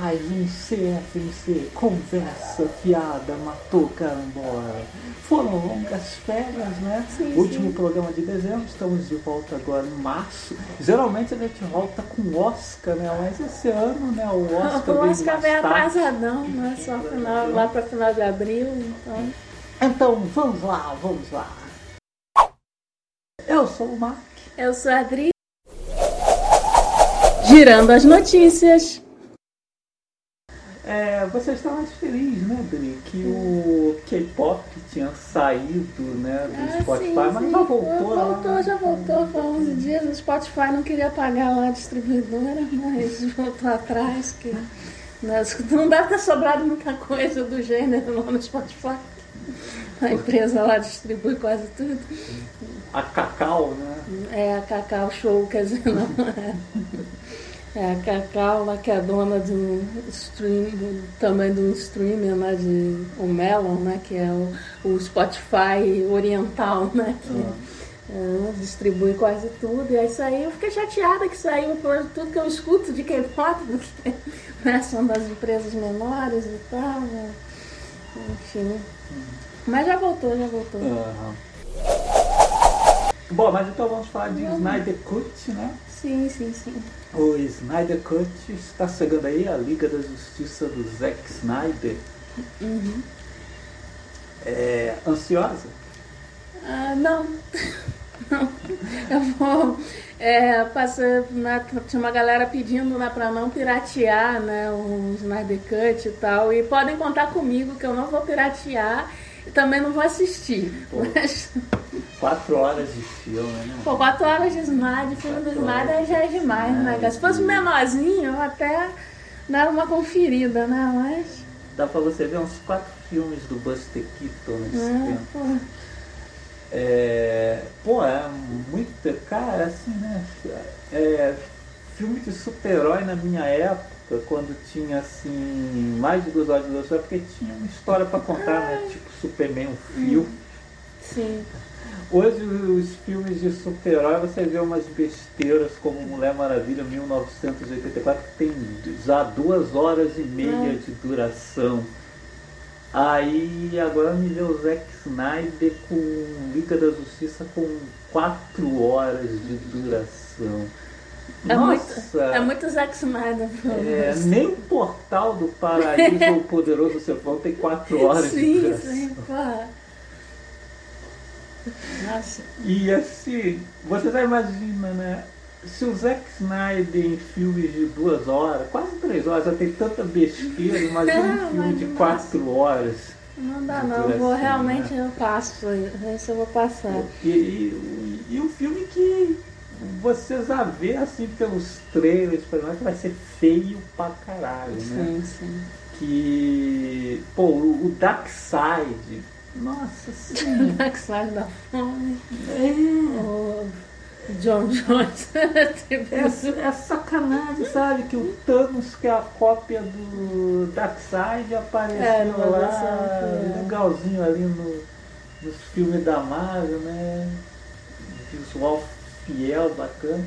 Mais um CFMC Conversa Fiada Matou Carambola. Foram longas férias, né? Sim, Último sim. programa de dezembro, estamos de volta agora em março. Geralmente a gente volta com Oscar, né? Mas esse ano, né? O Oscar, O Oscar vem atrasadão, né? Só final, lá para final de abril, então. Então vamos lá, vamos lá. Eu sou o Mark. Eu sou a Adri. Girando as notícias. É, você está mais feliz, né, Dri? Que o K-pop tinha saído né, do Ah, Spotify, sim, mas sim. já voltou. Voltou, né? já voltou. Foi 11 dias. O Spotify não queria pagar lá a distribuidora, mas voltou atrás. Que não deve ter sobrado muita coisa do gênero lá no Spotify. A empresa lá distribui quase tudo. A Cacau, né? É a Cacau Show, quer dizer, não é. É a Cacau lá que é dona de um stream, do- também de um streamer lá de o Melon, né? Que é o, o Spotify oriental, né? Que é, distribui quase tudo. E aí saiu, eu fiquei chateada que saiu por tudo que eu escuto de K-pop, porque né, são das empresas menores e tal. né? Enfim. Mas já voltou, já voltou. Aham. Bom, mas então vamos falar de Snyder Cut, né? Sim, sim, sim. O Snyder Cut está chegando aí, a Liga da Justiça do Zack Snyder. Uhum. É, ansiosa? Ah, não. não. Eu vou. É, passei, né, tinha uma galera pedindo né, para não piratear né, o Snyder Cut e tal. E podem contar comigo que eu não vou piratear também não vou assistir. Pô. Mas, Quatro horas de filme, né? pô, quatro horas de Snyder, filme do horas já é demais, né, cara? Se fosse menorzinho, eu até dava uma conferida, né? Mas. Dá pra você ver uns quatro filmes do Buster Keaton nesse É, tempo. pô. É, pô, é muito. Cara, assim, né? É, filme de super-herói na minha época, quando tinha assim, mais de duas horas de duração, é porque tinha uma história pra contar, né? Tipo Superman, um filme. Sim. Hoje os filmes de super-herói você vê umas besteiras como Mulher Maravilha 1984 que tem já duas horas e meia É. de duração. Aí agora me vê o Zack Snyder com Liga da Justiça com quatro horas de duração. É Nossa! muito, é muito Zack Snyder. É, nem o Portal do Paraíso ou o Poderoso Chefão tem quatro horas de Sim, duração. sim, pô. Nossa. E assim, você já imagina, né? Se o Zack Snyder em filmes de duas horas, quase três horas, já tem tanta besteira, imagina um filme de quatro horas. Não dá De não, vou duração, realmente né? eu passo, esse eu vou passar. E, e, e um filme que você já vê assim pelos trailers, por exemplo, que vai ser feio pra caralho, né? Sim, sim. Que. Pô, o, o Darkseid. Nossa senhora. Darkseid da fome. É. O John Jones. tipo, É, é sacanagem, sabe? Que o Thanos, que é a cópia do Darkseid, apareceu É, lá, que- legalzinho ali no, nos filmes da Marvel, né? Visual fiel, bacana.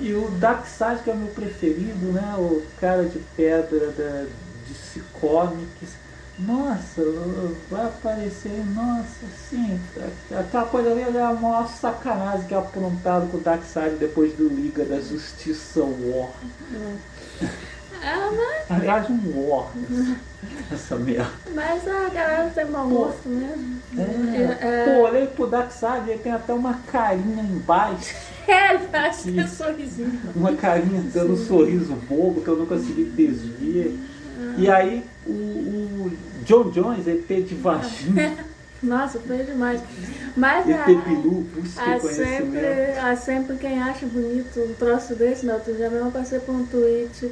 E o Darkseid, que é o meu preferido, né? O cara de pedra da DC Comics. Nossa, vai aparecer, nossa, sim. Aquela coisa ali é a maior sacanagem que é apontado com o Darkseid depois do Liga da Justiça War. Ah, mas, Aliás, um War. Essa merda. mas a galera tem mau gosto mesmo. É. É, Pô, olhei pro Darkseid, ele tem até uma carinha embaixo. é, acho que é sorrisinho. Uma carinha dando um sorriso bobo que eu não consegui desver. E aí o, o John Jones, ET de vagina, Nossa, foi demais. Mas a, busca há sempre, há sempre quem acha bonito um troço desse, né? Outro dia mesmo passei por um tweet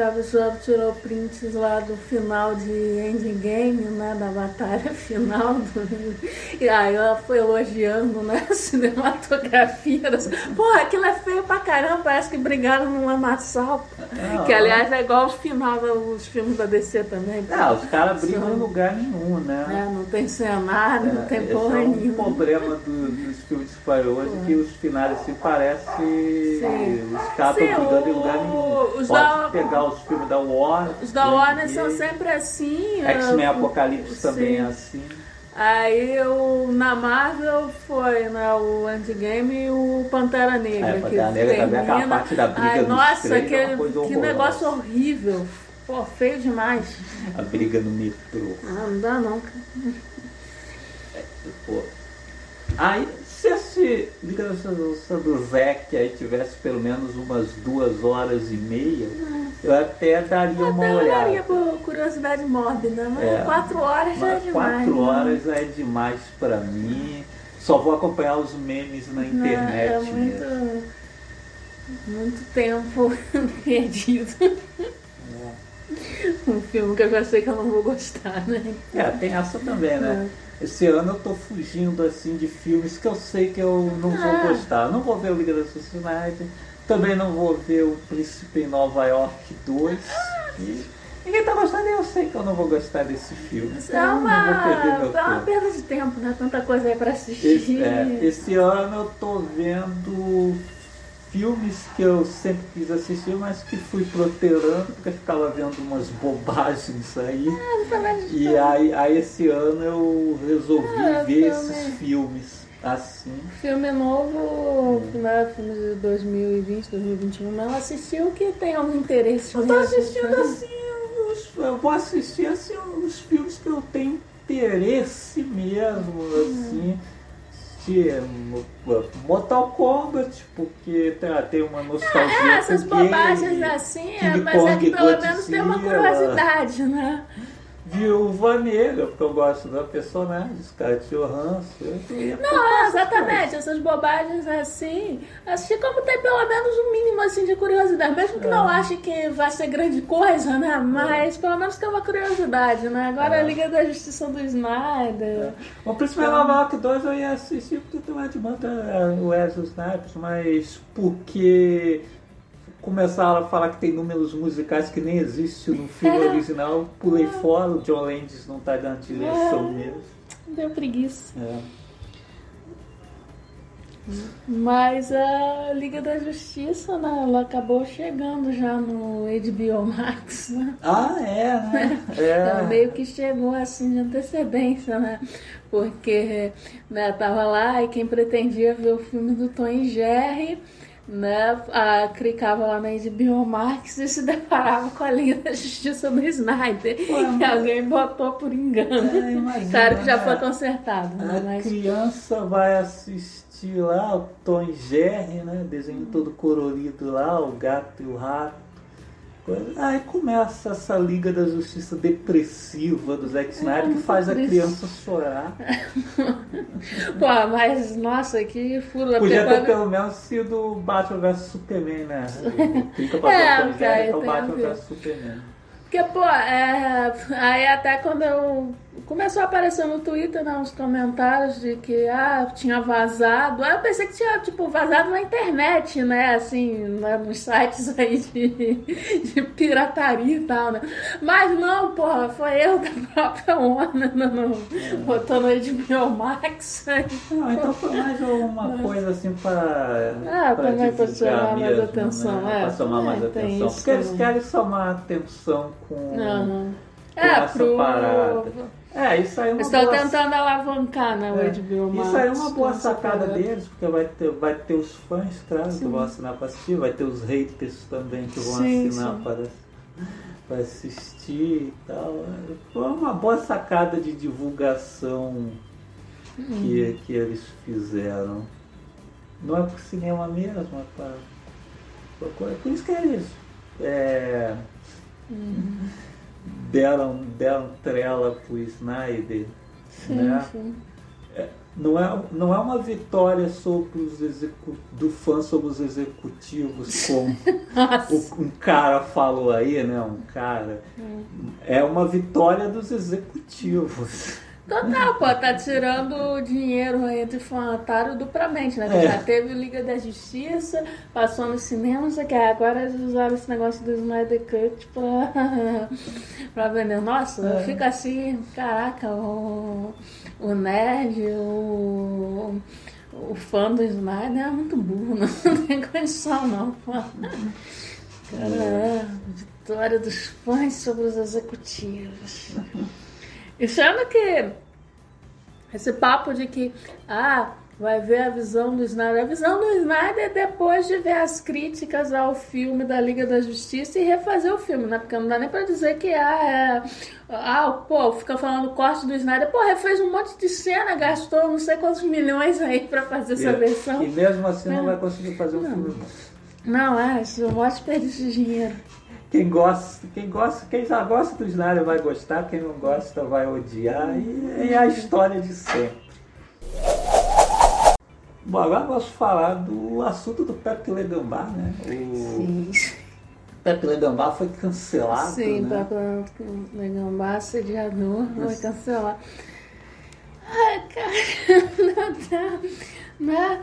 Gavisov tirou prints lá do final de Endgame, né? Da batalha final. Do... E aí ela foi elogiando, né? A cinematografia. Pô, aquilo é feio pra caramba, parece que brigaram num lamaçal. Não, que aliás é igual o final dos filmes da DC também. Não, os caras brigam em lugar nenhum, né? É, não tem cenário, não tem Esse porra é um nenhuma. problema do- dos filmes de super hoje, que os finais assim parecem os caras brigando em o- lugar nenhum. os Pode da- pegar os filmes da Warner. Os da né, Warner e são sempre assim. X-Men é, Apocalipse também é sim. assim. Aí o, na Marvel foi né, o Endgame e o Pantera Negra. É, Pantera Negra também, aquela termina- parte da briga Ai, dos Nossa, é que, uma coisa que negócio horrível. Pô, feio demais. A briga no metrô. Ah, não dá não. Pô. Aí, se esse Justiça do Zack aí tivesse pelo menos umas duas horas e meia, eu até daria uma Até olharia olhada. por curiosidade mórbida, mas É. quatro horas já é demais. quatro né? horas é demais pra mim. Só vou acompanhar os memes na Não, internet É mesmo. muito, muito tempo perdido. Um filme que eu já sei que eu não vou gostar, né? É, tem essa também, né? Esse ano eu tô fugindo assim de filmes que eu sei que eu não vou Ah. gostar. Não vou ver o Liga da United, também não vou ver o Príncipe em Nova York 2. E ninguém tá gostando e eu sei que eu não vou gostar desse filme. É não uma, meu é uma perda de tempo, né? Tanta coisa aí pra assistir. Esse, é, esse ano eu tô vendo filmes que eu sempre quis assistir, mas que fui protelando, porque ficava vendo umas bobagens aí. E aí, aí esse ano eu resolvi Ah, ver filme. esses filmes assim. Filme novo, né? Filme de 2020, 2021, mas eu assisti o que tem algum interesse. Eu tô né? assistindo assim, os- eu vou assistir assim os filmes que eu tenho interesse mesmo, assim. De Mortal Kombat, porque tem, tem uma nostalgia. É, essas com game. bobagens assim, é, mas é que pelo menos tem uma Godzilla. curiosidade, né? Viúva Negra, porque eu gosto da personagem, Scarlett Johansson. Não, é, exatamente, essas bobagens assim, assistir como tem pelo menos um mínimo assim de curiosidade, mesmo que não É. ache que vai ser grande coisa, né? Mas pelo menos tem uma curiosidade, né? Agora É. a Liga da Justiça do Snyder. O Príncipe Nova York 2 eu ia assistir porque tem uma demanda o Wesley Snipes, mas porque começaram a falar que tem números musicais que nem existem no filme original, pulei fora, o John Landis não tá dando direção mesmo. Deu preguiça. É. Mas a Liga da Justiça, né? Ela acabou chegando já no HBO Max, né? Ah, é, né? Ela É. meio que chegou assim de antecedência, né? Porque né, tava lá e quem pretendia ver o filme do Tom e Jerry, né, a, clicava lá na HBO Max e se deparava com a Liga da Justiça do Snyder. Ué, que alguém botou por engano. É, imagina, claro que já né? foi consertado, né? A Mas criança vai assistir lá o Tom Jerry, né? Desenho todo colorido lá, o gato e o rato. Aí começa essa Liga da Justiça depressiva do Zack Snyder que faz a criança chorar. Pô, mas nossa, que furo. Podia ter pelo menos sido Batman vs Superman, né? Fica pra É, que é o Batman vs Superman. Porque, pô, é, aí até quando eu. Começou a aparecer no Twitter né, uns comentários de que ah, tinha vazado. Aí eu pensei que tinha, tipo, vazado na internet, né? Assim, né, nos sites aí de, de pirataria e tal, né? Mas não, porra, foi eu da própria Warner, não, não, botou no HBO Max. Não, então foi mais uma coisa assim para. Ah, também pra chamar mais mesmo, atenção, né? é, Pra chamar mais também tem atenção. isso Porque eles querem chamar atenção com. Com É, essa pro. parada. É, isso aí é uma Estão boa. tentando alavancar, né, o é, HBO Max. Isso aí é uma boa sacada deles, porque vai ter, vai ter os fãs, claro, que vão assinar para assistir, vai ter os haters também que vão Sim, assinar sim. para, para assistir e tal. Foi uma boa sacada de divulgação Hum. que, que eles fizeram. Não é por cinema mesmo, é para, coisa. Por isso que eles é, Uhum. Deram, deram trela pro Snyder. Sim, né? sim. não é, não é uma vitória sobre os execu do fã sobre os executivos, como o, um cara falou aí, né? Um cara. É uma vitória dos executivos. Total, pô, tá tirando dinheiro aí do fanatário duplamente, né? É. já teve o Liga da Justiça, passou no cinema, não sei o que. Agora eles usaram esse negócio do Snyder Cut pra, pra vender. Nossa, É. fica assim, caraca, o, o nerd, o, o fã do Snyder é muito burro, não, não tem condição não, pô. Cara, vitória dos fãs sobre os executivos. E sendo que esse papo de que ah, vai ver a visão do Snyder. A visão do Snyder é depois de ver as críticas ao filme da Liga da Justiça e refazer o filme, né? Porque não dá nem pra dizer que ah, é. Ah, pô, fica falando corte do Snyder. Pô, refez um monte de cena, gastou não sei quantos milhões aí pra fazer essa versão. E mesmo assim não É. vai conseguir fazer um filme. Não, é, isso é um maior desperdício de dinheiro. Quem gosta, quem gosta, quem já gosta do Snyder vai gostar, quem não gosta vai odiar e é a história de sempre. Bom, agora posso falar do assunto do Pepe Legambá, né? O Sim, Pepe Legambá foi cancelado, sim, né? pra Legambá, assediador, vai cancelar. Ai, cara, né?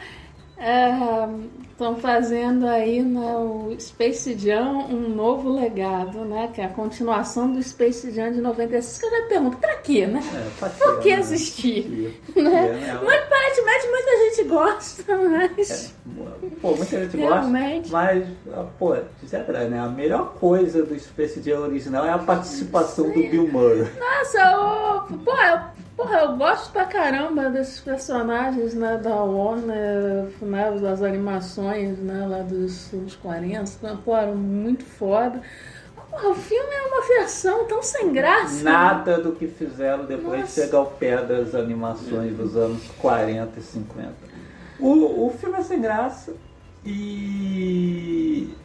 Estão fazendo aí né, o Space Jam um novo legado, né? Que é a continuação do Space Jam de 96. Que eu já pergunto, pra quê, né? É, pra quê, Por que né? quê, Né? né? Mas aparentemente muita gente gosta, mas. Pô, muita gente gosta, Realmente. mas, pô, dizer verdade, né? A melhor coisa do Space Jam original é a participação do Bill Murray. Nossa, eu, porra, eu, porra, eu gosto pra caramba desses personagens né, da Warner, né, das animações né, lá dos anos 40, pô, eram muito foda. Porra, o filme é uma versão tão sem graça. Nada do que fizeram depois Nossa. de chegar ao pé das animações dos anos 40 e 50. O, o filme é sem graça e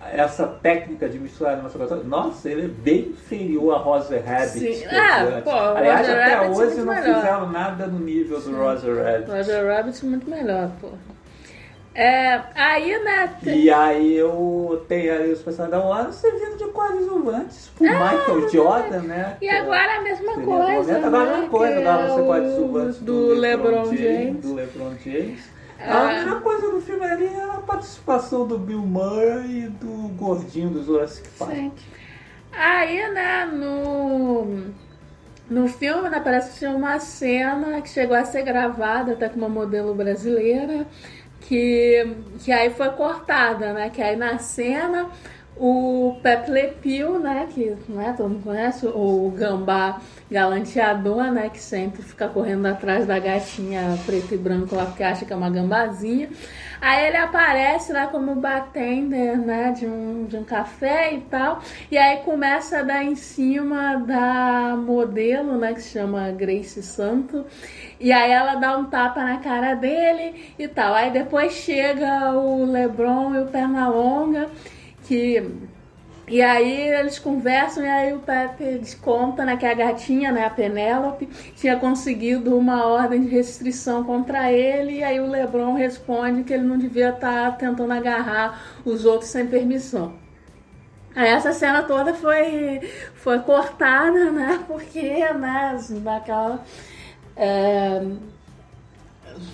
essa técnica de misturar animação com nossa, ele é bem inferior a Roger Rabbit. Sim. que Ah, é pô, Aliás, Roger até Rabbit é hoje muito não melhor. fizeram nada no nível do Roger Rabbit. Roger Rabbit é muito melhor, pô. É, aí, né, E aí eu tenho ali os personagens da Warner servindo de coadjuvantes por Michael Jordan, né? Ah, e é- agora a mesma Seria coisa. momento. Agora né, a mesma coisa, que agora é você coadjuvante do LeBron James. Do LeBron James. É. A melhor coisa do filme ali é a participação do Bill Murray e do gordinho do Jurassic Park. Sim. Aí, né, no, no filme, né, parece que tinha uma cena que chegou a ser gravada até com uma modelo brasileira, que, que aí foi cortada, né? Que aí na cena o Pepe Le Pew, né, que né, todo mundo conhece, o gambá galanteador, né, que sempre fica correndo atrás da gatinha preto e branco lá porque acha que é uma gambazinha. Aí ele aparece lá como bartender, né, de um, de um café e tal, e aí começa a dar em cima da modelo, né, que se chama Grace Santo, e aí ela dá um tapa na cara dele e tal. Aí depois chega o Lebron e o Pernalonga, que e aí eles conversam e aí o Pepe conta né, que a gatinha, né, a Penélope, tinha conseguido uma ordem de restrição contra ele e aí o Lebron responde que ele não devia estar tentando agarrar os outros sem permissão. Aí essa cena toda foi, foi cortada, né, porque, né, daquela... É,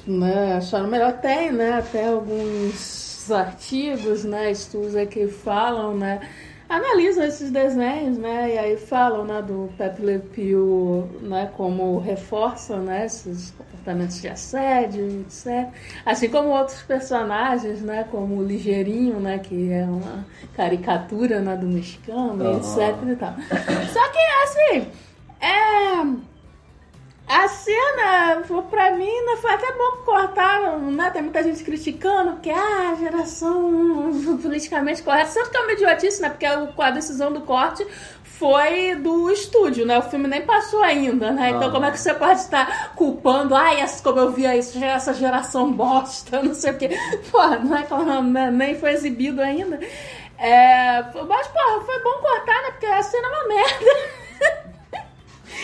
né, acharam melhor. Tem, né, até alguns artigos, né, estudos que falam, né, analisam esses desenhos, né, e aí falam, né, do Pepe Le Pew, né, como reforça, né, esses comportamentos de assédio, etc. Assim como outros personagens, né, como o Ligeirinho, né, que é uma caricatura, né, do mexicano, etc e tal. Só que, assim, é... A cena, pra mim, né, foi até bom que cortaram, né? Tem muita gente criticando, porque ah, a geração politicamente correta. Certo que é uma idiotice, né? Porque a decisão do corte foi do estúdio, né? O filme nem passou ainda, né? Então Ah. como é que você pode estar culpando, ai, essa, como eu via isso, essa geração bosta, não sei o quê. Pô, não é claro, né? nem foi exibido ainda. É, mas, porra, foi bom cortar, né? Porque a cena é uma merda.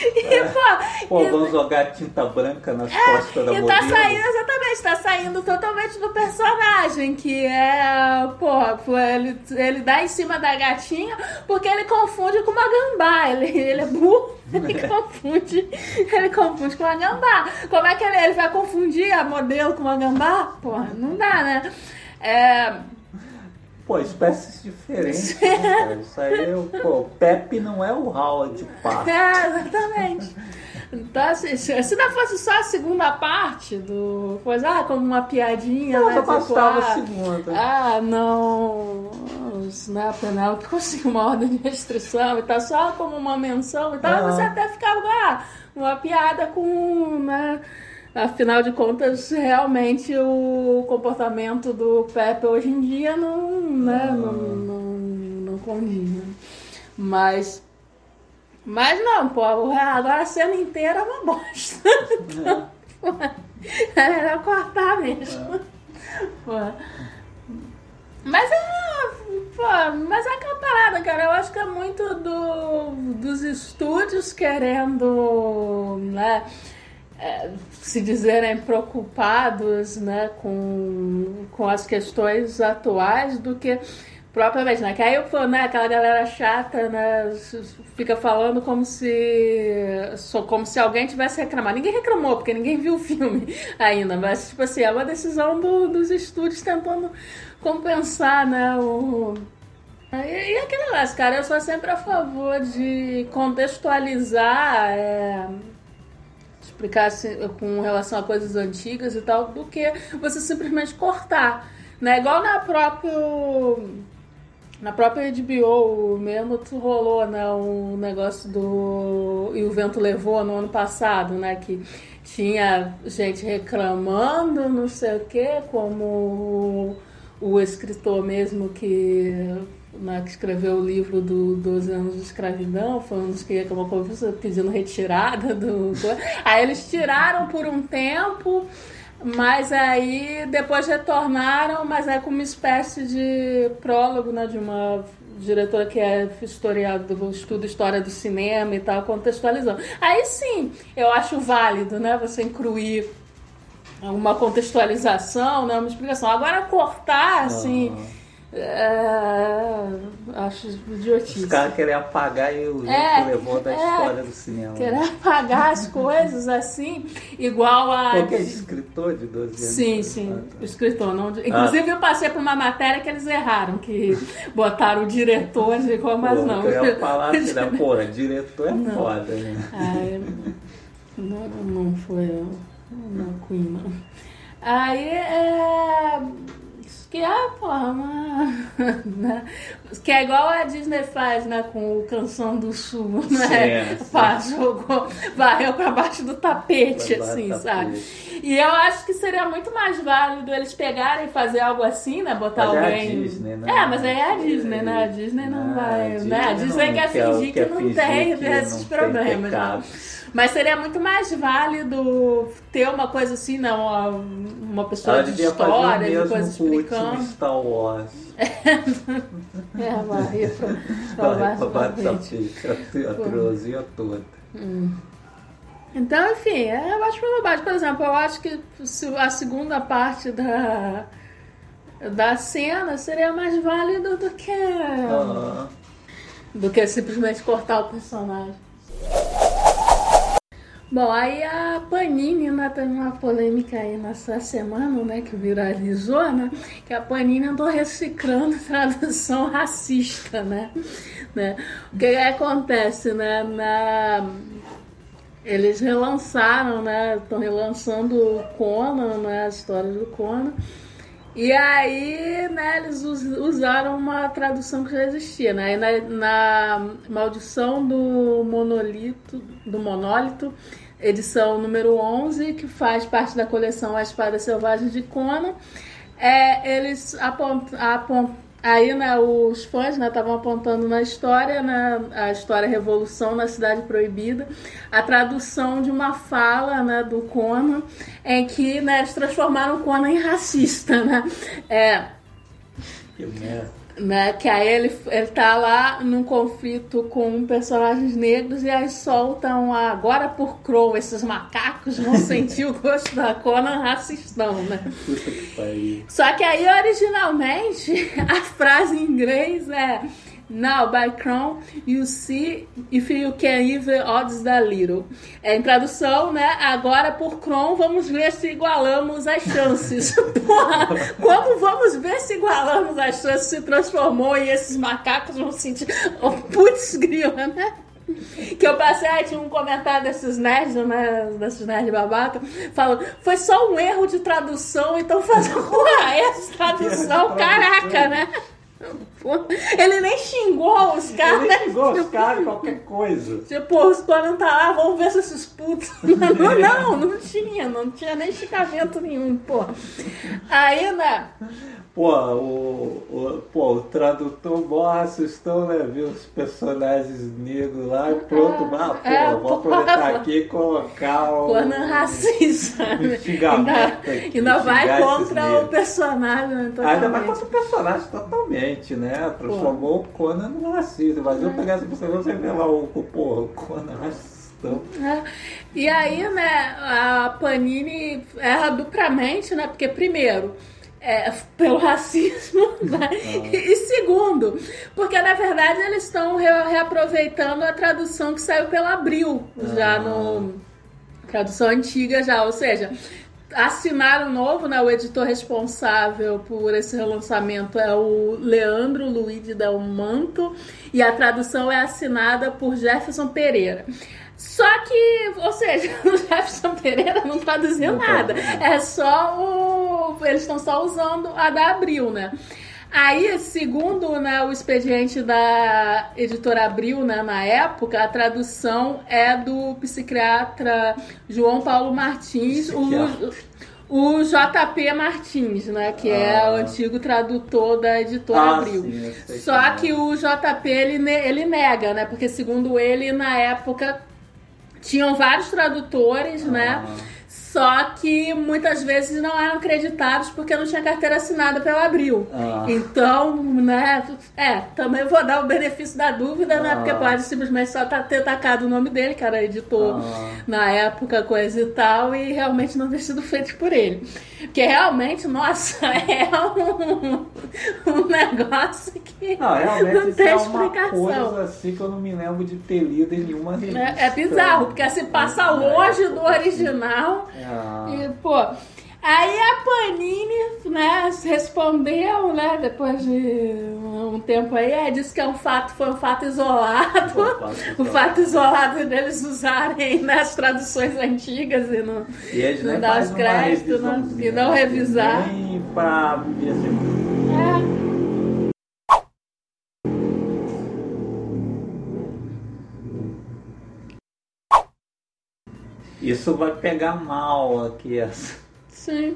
E, pô, Pô, vamos jogar tinta branca nas costas da E modelo. tá saindo, exatamente, tá saindo totalmente do personagem, que é, pô, ele, ele dá em cima da gatinha porque ele confunde com uma gambá. Ele, ele é burro, ele confunde, ele confunde com uma gambá. Como é que ele, ele vai confundir a modelo com uma gambá? Porra, não dá, né? É, Pô, espécies diferentes, né? Isso aí, pô, Pepe não é o Howard Park. É, exatamente. Então, assim, se não fosse só a segunda parte do. Coisa, ah, como uma piadinha, Não, né? só tipo, bastava a ah, segunda. Ah, não. Né, a Penélope conseguiu uma ordem de restrição e tá só como uma menção e tal. Ah. Você até ficava, ah, uma piada com. Né, afinal de contas, realmente o comportamento do Pepe hoje em dia não, né, Ah. não, não, não condiz. né. Mas. Mas não, pô, agora a cena inteira é uma bosta. Era cortar mesmo. Pô. Mas é. Pô, mas é aquela parada, cara. Eu acho que é muito do, dos estúdios querendo, né? É, se dizerem preocupados né, com, com as questões atuais do que propriamente, né? Que aí pô, né, aquela galera chata né, fica falando como se como se alguém tivesse reclamado. Ninguém reclamou, porque ninguém viu o filme ainda, mas tipo assim, é uma decisão do- dos estúdios tentando compensar, né? O, e, e aquele negócio, cara, eu sou sempre a favor de contextualizar, é, explicar assim, com relação a coisas antigas e tal, do que você simplesmente cortar. Né? Igual na própria. Na própria HBO mesmo rolou né, um negócio do. E o vento levou no ano passado, né? Que tinha gente reclamando, não sei o quê, como o escritor mesmo que, né, que escreveu o livro do 12 anos de escravidão, foi um dos que acabou com pedindo retirada do. Aí eles tiraram por um tempo. Mas aí depois retornaram, mas é como uma espécie de prólogo né, de uma diretora que é historiadora do estudo história do cinema e tal, contextualizando. Aí sim, eu acho válido, né, você incluir uma contextualização, né, uma explicação. Agora cortar, assim, é, acho idiotice. Os caras querem apagar e o É, levou da é. história do cinema. Querer apagar as coisas assim, igual a. Qualquer escritor de 12 anos. Sim, sim, Ah, tá. escritor. Não... Inclusive, eu passei por uma matéria que eles erraram, que botaram o diretor de como, mas não. Eu ia falar assim, né? Porra, diretor é Não. foda, né? Aí, não, não foi não, Queen, não. Aí, é... Que é, porra, uma... né? Que é igual a Disney faz, né? Com o Canção do Sul, né? Sim. Faz, jogou, varreu pra baixo do tapete, baixo assim, do sabe? tapete. E eu acho que seria muito mais válido eles pegarem e fazer algo assim, né? Botar Mas é a alguém. Disney, né? É, mas aí é a Disney, né? A Disney não Ah, vai. a né? A Disney Disney não quer fingir quer que não fingir tem que esses não tem problemas. Né? Mas seria muito mais válido ter uma coisa assim, não, uma, pessoa Ela de devia fazer o história, de coisa com o último explicando. Star Wars. É, do baixo do tapete. tapete, a, a trilogia toda. Então, enfim, é, eu acho uma bobagem. Por exemplo, eu acho que se a segunda parte da, da cena seria mais válida do que, Ah, do que simplesmente cortar o personagem. Bom, aí a Panini, né, teve uma polêmica aí nessa semana, né, que viralizou, né, que a Panini andou reciclando tradução racista, né, né. O que, que acontece, né, na... Eles relançaram, né, estão relançando o Conan, né, a história do Conan, e aí, né, eles us- usaram uma tradução que já existia, né? Na, na Maldição do Monolito, do Monólito, edição número 11, que faz parte da coleção A Espada Selvagem de Conan, é, eles apontam, apont, aí, né, os fãs, né, estavam apontando na história, né, a história Revolução na Cidade Proibida, a tradução de uma fala, né, do Conan, em que, né, eles transformaram o Conan em racista, né, é, que merda. Né? Que aí ele, ele tá lá num conflito com personagens negros e aí soltam a, agora por Crow, esses macacos vão sentir o gosto da Conan racistão, né? Puta que pariu. Só que aí originalmente a frase em inglês é Now, by Crown, you see if you can even odds da little. É, em tradução, né? Agora por Cron, vamos ver se igualamos as chances. Porra, como vamos ver se igualamos as chances se transformou e esses macacos vão sentir. Oh, putz, grila, né? Que eu passei, aí tinha um comentário desses nerds, né? Desses nerds babaca, falando, foi só um erro de tradução, então fazer uma essa tradução, caraca, né? Ele nem xingou os caras. Ele nem xingou os caras, qualquer coisa. Tipo, os caras tá lá, vamos ver se esses putos. Não, não, não tinha, não tinha nem xingamento nenhum, pô. Aí, né? Pô, o, o, pô, o tradutor mó assustou, né? Viu os personagens negros lá e pronto, É, ah, pô, é, vou pô. aproveitar aqui e colocar o. Conan racista. Ainda, ainda vai contra o personagem. né, Ainda vai contra o personagem totalmente, né? Transformou o Conan no racista. Mas É. eu pegar essa pessoa, você vê lá o, pô, o Conan racistão. É. E aí, né, a Panini erra duplamente, né? Porque, primeiro, é, pelo racismo, né? E, segundo, porque na verdade eles estão re- reaproveitando a tradução que saiu pela Abril, já Ah. no. Tradução antiga já, ou seja. Assinaram novo, né? O editor responsável por esse relançamento é o Leandro Luiz Del Manto e a tradução é assinada por Jefferson Pereira. Só que, ou seja, o Jefferson Pereira não traduziu Não nada. traduziu. É só o. Eles estão só usando a da Abril, né? Aí, segundo né, o expediente da editora Abril, né, na época, a tradução é do psiquiatra João Paulo Martins, o, o JP Martins, né, que é Ah. o antigo tradutor da editora Ah, Abril. sim, Só quem é. que o JP ele, ele nega, né? Porque segundo ele, na época tinham vários tradutores, né? Ah. Só que muitas vezes não eram acreditados porque não tinha carteira assinada pela Abril. Ah. Então, né? É, também vou dar o benefício da dúvida, né? Ah. Porque pode simplesmente só tá- ter tacado o nome dele, que era editor Ah. na época, coisa e tal, e realmente não ter sido feito por ele. Porque realmente, nossa, é um, um negócio que Não, realmente não isso tem é uma explicação. coisa assim que eu não me lembro de ter lido em nenhuma revista. É, é bizarro, porque se passa longe do original. Ah. E, pô, aí a Panini, né, respondeu, né, depois de um tempo aí, é, disse que é um fato, foi um fato isolado. Fato isolado. O fato isolado deles usarem né, as traduções antigas e não, E não dar os créditos né, revisãozinha, e não né? revisar. Nem pra É. Isso vai pegar mal aqui essa. Sim.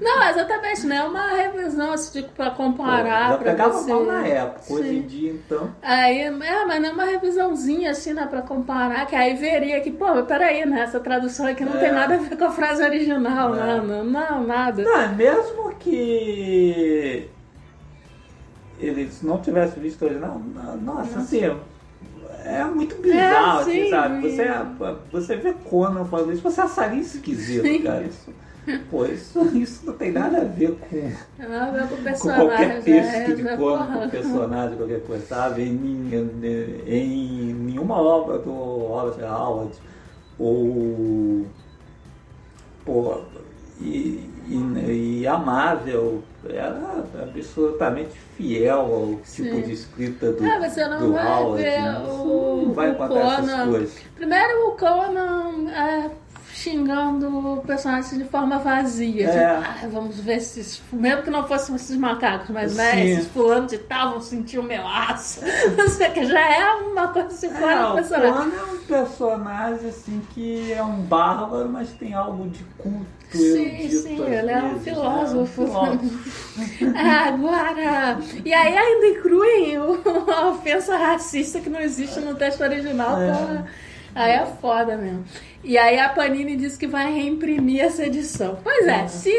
Não, exatamente, não é uma revisão assim, tipo, pra comparar. Já pra pegava você... mal na época. Hoje Sim. em dia, então. Aí, é, mas não é uma revisãozinha assim, né, pra comparar, que aí veria que, pô, mas peraí, né, essa tradução aqui não É. tem nada a ver com a frase original, É. né, não, não, nada. Não, é mesmo que eles não tivessem visto hoje, não, nossa, assim, é muito bizarro, É, assim, sim, sabe? Você, você vê Conan fazendo isso, você acharia esquisito, Sim. cara. Isso, pô, isso, isso não tem nada a ver com, Tem nada a ver com o com personagem. qualquer texto é, de é, com personagem, qualquer coisa, sabe? Em, em, em nenhuma obra do Robert Howard ou pô, e, e, e amável, era absolutamente fiel ao tipo Sim. de escrita do, É, você não vai Howard. ver né? O- não vai o Conan. coisas. Primeiro o Conan é, xingando o personagem de forma vazia. É. Tipo, ah, vamos ver se. Mesmo que não fossem esses macacos, mas né, esses fulanos de tal vão sentir o meu aço. Não sei o que, já é uma coisa assim fora É, do o personagem. Conan é um personagem assim que é um bárbaro, mas tem algo de culto. Sim, sim, ele é um né? filósofo. Filósofo. Agora. E aí ainda incluem o- a ofensa racista que não existe no texto original É. pra Aí é foda mesmo. E aí a Panini disse que vai reimprimir essa edição. Pois é, se,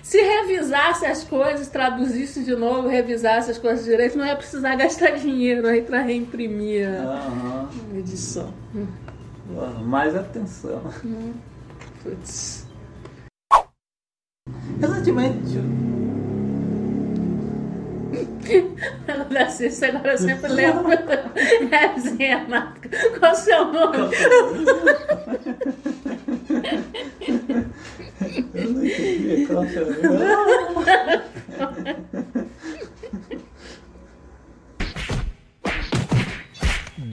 se revisasse as coisas, traduzisse de novo, revisasse as coisas direito, não ia precisar gastar dinheiro aí pra reimprimir a Aham. edição. Mais atenção. Putz. Recentemente, Ela da Cissa agora eu sempre lembro. É. Qual é o seu nome? eu não entendi qual que era.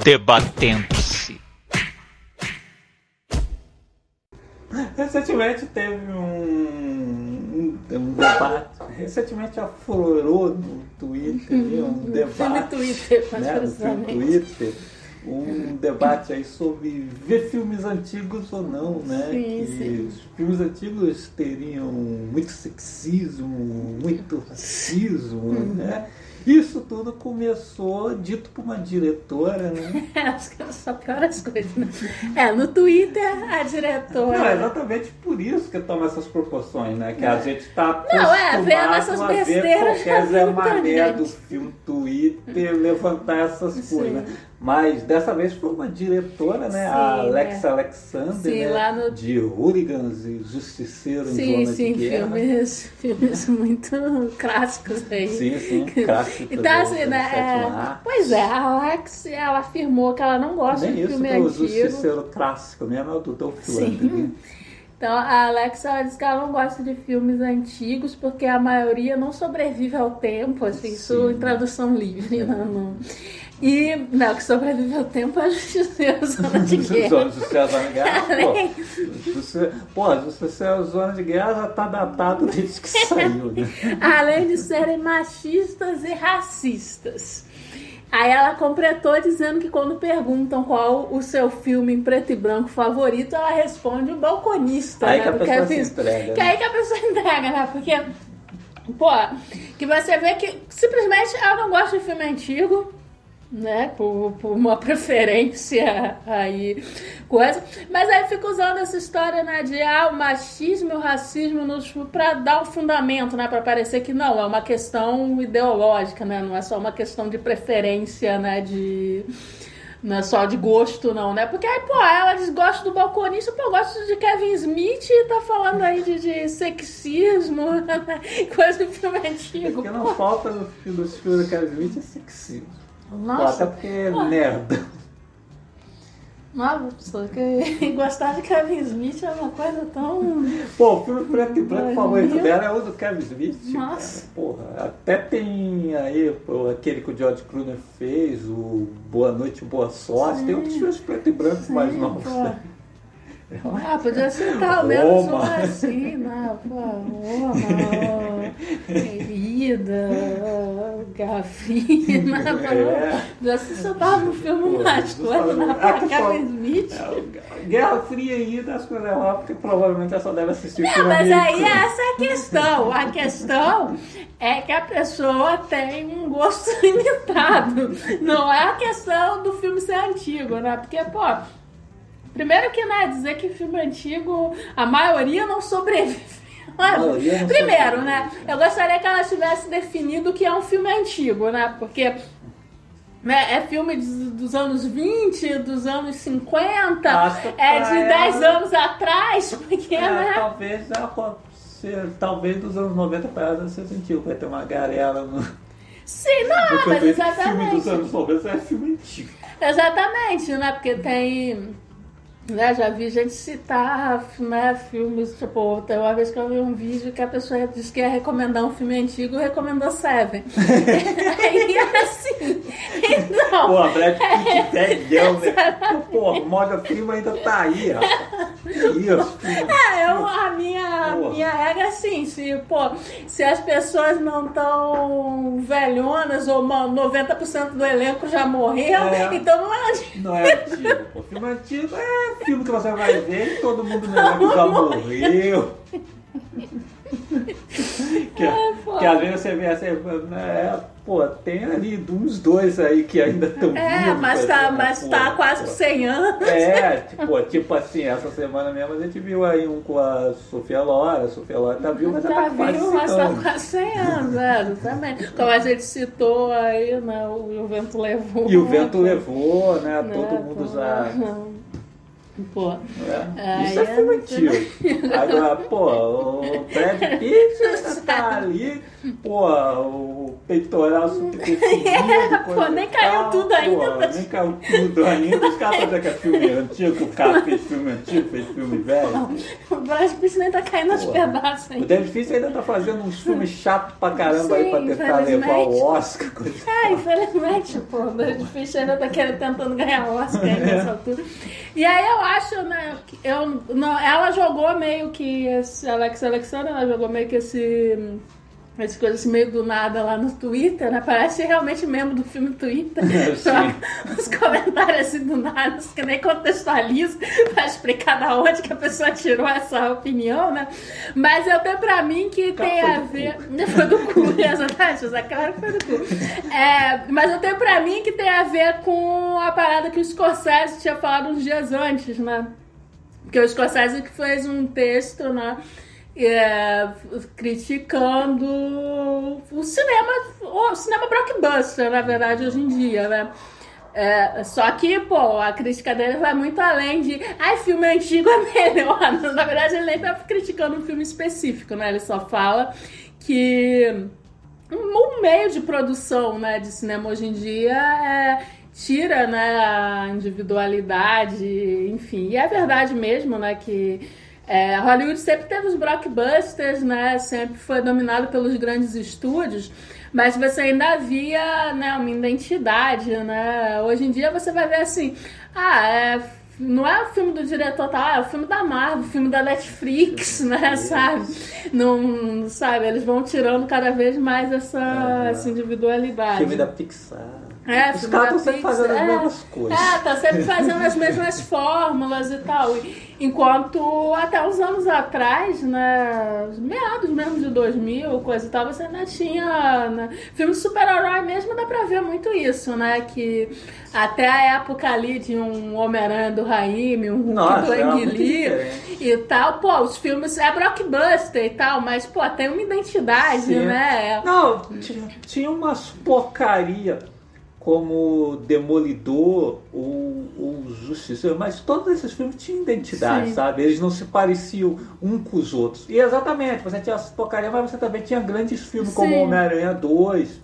Debatendo-se. Recentemente teve um, um, um debate. Recentemente aflorou no Twitter um Filme debate. Twitter, né, no filme precisamente. Twitter, um debate aí sobre ver filmes antigos ou não, né? Sim, que sim. os filmes antigos teriam muito sexismo, muito racismo, Uhum. né? Isso tudo começou dito por uma diretora, né? É, acho que só piora as coisas, né? É, no Twitter, a diretora. Não, é exatamente por isso que toma essas proporções, né? Que a gente tá Não, é, vendo essas a ver besteiras qualquer Zé Mané do filme Twitter levantar essas coisas, né? Mas dessa vez foi uma diretora, né? Sim, a é. Alexander, Sim, né? no- de Hooligans e Justiceiro em Sim, Zona sim, de Guerra. filmes, filmes muito clássicos aí. Sim, sim, clássico Então, assim, né? é, pois é, a Alex, ela afirmou que ela não gosta Nem de isso filme do antigo. Justiceiro clássico mesmo, é o do Dolph Lundgren. Então, a Alex, ela disse que ela não gosta de filmes antigos porque a maioria não sobrevive ao tempo, assim, isso em tradução livre, não, não. E, não, que sobrevive ao tempo é a Justiceiro Zona de Guerra. Justiceiro Zona de Guerra, pô. Justiceiro- Pô, Justiceiro Zona de Guerra já tá datado desde que saiu, né? além de serem machistas e racistas. Aí ela completou dizendo que quando perguntam qual o seu filme em preto e branco favorito, ela responde o balconista, Aí né? que a pessoa Kevin- se entrega, Que né? aí que a pessoa entrega, né? Porque, pô, que você vê que simplesmente ela não gosta de filme antigo, né? Por, por uma preferência aí, coisa. Mas aí fica usando essa história, né? De ah, o machismo e o racismo nos, pra dar um fundamento, né? Pra parecer que não, é uma questão ideológica, né? Não é só uma questão de preferência, né? De. Não é só de gosto, não, né? Porque aí, pô, ela desgosta do balconista, pô, gosta de Kevin Smith e tá falando aí de, de sexismo, né? coisa do filme antigo. O que não falta no filme do Kevin Smith é sexismo. Nossa, até porque é merda. Nossa, que gostar de Kevin Smith é uma coisa tão. Pô, o filme preto e branco favorito dela é o do Kevin Smith. Nossa. cara. Porra, até tem aí pô, aquele que o George Clooney fez, o Boa Noite, Boa Sorte. Tem outros filmes preto e branco mais novos. né? Ah, podia menos Roma. uma assim, né? Pô, Roma, Querida, Guerra Fria, né? É. Já se soltava um filme Pô, mais justo coisa, falando-? Ah, Pô, que Kevin Smith. É, Guerra Fria aí das coisas lá, porque provavelmente ela só deve assistir Não, filme mas aí americano. essa é a questão. A questão é que a pessoa tem um gosto limitado. Não é a questão do filme ser antigo, né? Porque, pô, primeiro que né, dizer que filme antigo, a maioria não sobrevive. Não Primeiro, né? Eu gostaria que ela tivesse definido o que é um filme antigo, né? Porque né, é filme dos, anos 20, dos anos 50, Acho é de ela- 10 anos atrás, porque, É, né? talvez já talvez dos anos 90 para ela já seja antigo, vai ter uma garela no, Sim, não, no mas filme dos exatamente. anos 90 é filme antigo. Exatamente, né? Porque tem. Né, já vi gente citar né, filmes, tipo, tem uma vez que eu vi um vídeo que a pessoa disse que ia recomendar um filme antigo e recomendou Seven. Aí assim, então. Pô, Brad Pitt velhão, né? Pô, Morgan Freeman ainda tá aí, rapaz. Filme. É, eu, a minha, a Porra. minha regra é assim, se, pô, se as pessoas não estão velhonas ou mano, 90% do elenco já morreu, É. então não é antigo. Não é antigo. Pô, filme antigo é filme que você vai ver e todo mundo no elenco já morreu. Que, que às vezes você vê assim, né, pô, tem ali uns dois aí que ainda estão É, mas tá, assim, mas pô, tá quase pô. 100 anos. É, tipo, tipo assim, essa semana mesmo a gente viu aí um com a Sofia Lora, a Sofia Lora tá viu, mas já Tá tá quase vivo, mas tá anos. quase 100 anos, é, exatamente. Como a gente citou aí, né, o, o vento levou. E o vento levou, né, né, todo mundo já... Pô, É. É, Isso é é, filme não antigo. Agora, pô, o Brad Pitt tá ali, pô, o peitoral subdefinido. Pô, coisa nem caiu tal, tudo pô, ainda. Nem caiu tudo ainda. Os caras fazem que é filme antigo, o cara fez filme antigo, fez filme velho. o Brad Pitt nem tá caindo aos Pô, pedaços O ainda. David Fincher ainda tá fazendo uns filmes chatos pra caramba aí pra Sim, tentar levar o Oscar. Coisa... É, infelizmente, pô, o Brad Pitt ainda tá querendo, tentando ganhar Oscar aí nessa altura. E aí eu acho, né, eu, não, ela jogou meio que esse, Alex Alexandra, ela jogou meio que esse, esse coisa assim, meio do nada lá no Twitter, né, parece realmente membro do filme Twitter. Só os comentários assim do nada, que nem contextualiza pra explicar da onde que a pessoa tirou essa opinião, né, mas eu tenho pra mim que Cara, tem a ver... Foi do cu, exatamente, José, claro que foi do cu. É, mas eu tenho pra mim que tem a ver com a parada que o Scorsese tinha falado uns dias antes, né? Porque o Scorsese que fez um texto, né? É, criticando o cinema, o cinema blockbuster, na verdade, hoje em dia, né? É, só que, pô, a crítica dele vai muito além de ai, filme antigo é melhor. Na verdade, ele nem tá criticando um filme específico, né? Ele só fala que um meio de produção né, de cinema hoje em dia é, tira né, a individualidade, enfim. E é verdade mesmo, né, que é, Hollywood sempre teve os blockbusters, né, sempre foi dominado pelos grandes estúdios, mas você ainda via né, uma identidade, né? Hoje em dia você vai ver assim, ah, é não é o filme do diretor, tá? É o filme da Marvel, o filme da Netflix, né? Sabe? Não, sabe? Eles vão tirando cada vez mais essa, essa individualidade. Filme da Pixar. É, Os caras estão sempre fazendo as é. mesmas coisas. É, tá sempre fazendo as mesmas fórmulas e tal. Enquanto até uns anos atrás, né, os meados mesmo de 2000, coisa e tal, você ainda tinha, né, filme de super-herói mesmo, dá pra ver muito isso, né, que até a época ali de um Homem-Aranha do Raimi, um Hulk do era Ang muito Lee diferente. e tal, pô, os filmes é blockbuster e tal, mas, pô, tem uma identidade, Sim. né, Não, tinha, tinha umas porcaria como Demolidor ou, ou Justiceiro, mas todos esses filmes tinham identidade, Sim. sabe? Eles não se pareciam um com os outros. E exatamente, você tinha essas porcaria, mas você também tinha grandes filmes como Sim. Homem-Aranha 2,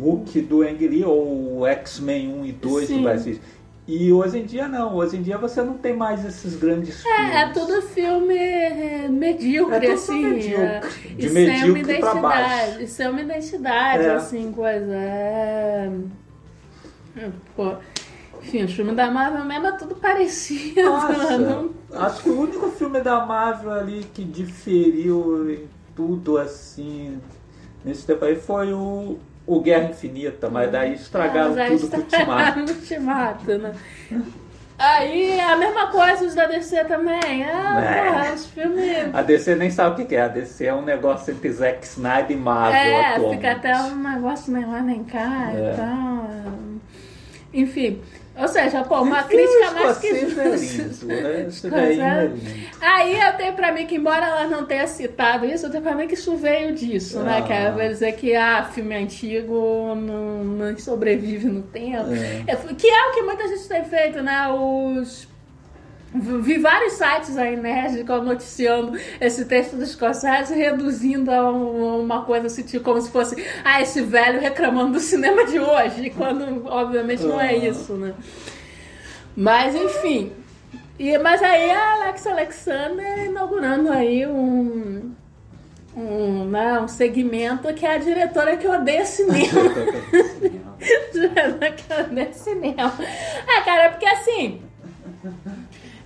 Hulk do Ang Lee ou X-Men 1 e 2 Sim. do Brasil. E hoje em dia não, hoje em dia você não tem mais esses grandes filmes. É, é tudo filme é, medíocre, É assim. medíocre. é, De e sem uma identidade. E sem uma identidade, É. assim, coisa. É... é, Pô. Enfim, os filmes da Marvel mesmo é tudo parecido. Nossa, não- acho que o único filme da Marvel ali que diferiu em tudo assim nesse tempo aí foi o, o Guerra Infinita, mas daí estragaram Mas aí tudo com o estragaram Ultimato. né? Aí a mesma coisa os da DC também. Ah, É. os filmes. A DC nem sabe o que é, a DC é um negócio entre Zack Snyder e Marvel É, atualmente. fica até um negócio nem lá nem cá É. e tal. Ou seja, pô, uma crítica mais que escocês é né? Daí é. Aí eu tenho pra mim que, embora ela não tenha citado isso, eu tenho pra mim que isso veio disso, né? Ah. Que ela vai dizer que ah, filme antigo não, não sobrevive no tempo. É. É, que é o que muita gente tem feito, né? Os. Vi vários sites aí, enérgicos, noticiando esse texto dos Scorsese, reduzindo a um- uma coisa assim, tipo, como se fosse, ah, esse velho reclamando do cinema de hoje, quando obviamente não é Ah. isso, né? Mas enfim. E, mas aí a Alex Alexander inaugurando aí um, um, né, um segmento que é a diretora que odeia cinema. diretora que odeia cinema. Ah, cara, é porque assim.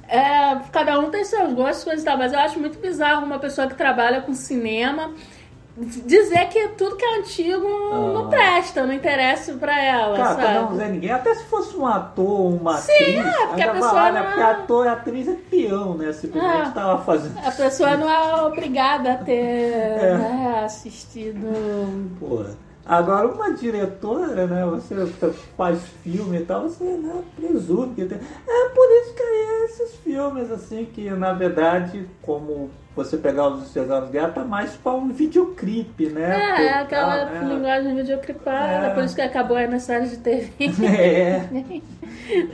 É, cada um tem seus gostos, coisas e tal, mas eu acho muito bizarro uma pessoa que trabalha com cinema dizer que tudo que é antigo não Ah. presta, não interessa pra ela, Cara, sabe? pra não dizer ninguém, até se fosse um ator, uma Sim, atriz, é, porque a pessoa lá, não- Porque ator e atriz é peão, né? Simplesmente É. tava fazendo. A pessoa não é obrigada a ter É. né, assistido. Porra. Agora, uma diretora, né? Você faz filme e tal, você né, presume que tem. É por isso que aí esses filmes, assim, que na verdade, como você pegar os de Guerra, tá mais pra um videoclipe, né? É, Porque aquela tá, né? linguagem videoclipada, É. por isso que acabou aí nas séries de TV. É.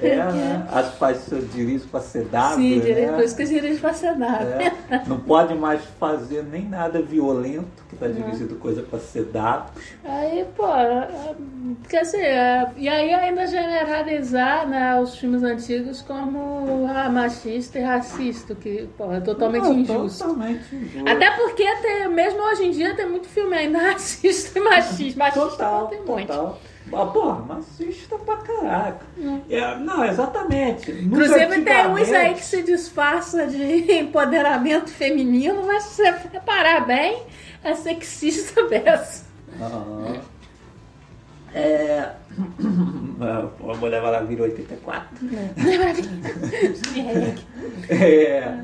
É, né? As faz seu dirige pra CW, Sim, né? por isso que dirige pra Senado. É, não pode mais fazer nem nada violento, que tá dirigindo coisa pra CW. Aí, pô, porque assim, é, e aí ainda generalizar né, os filmes antigos como ah, machista e racista, que pô, é totalmente Não, injusto. Totalmente injusto. Até porque tem, mesmo hoje em dia tem muito filme ainda racista e machista. Machista Total, tem muito. total. Ah, porra, machista pra caraca. É, não, exatamente. Nos Inclusive tem uns aí antigamente- que se disfarça de empoderamento feminino, mas se você reparar bem, é sexista mesmo. Aham. É. A mulher maravilha 84. É,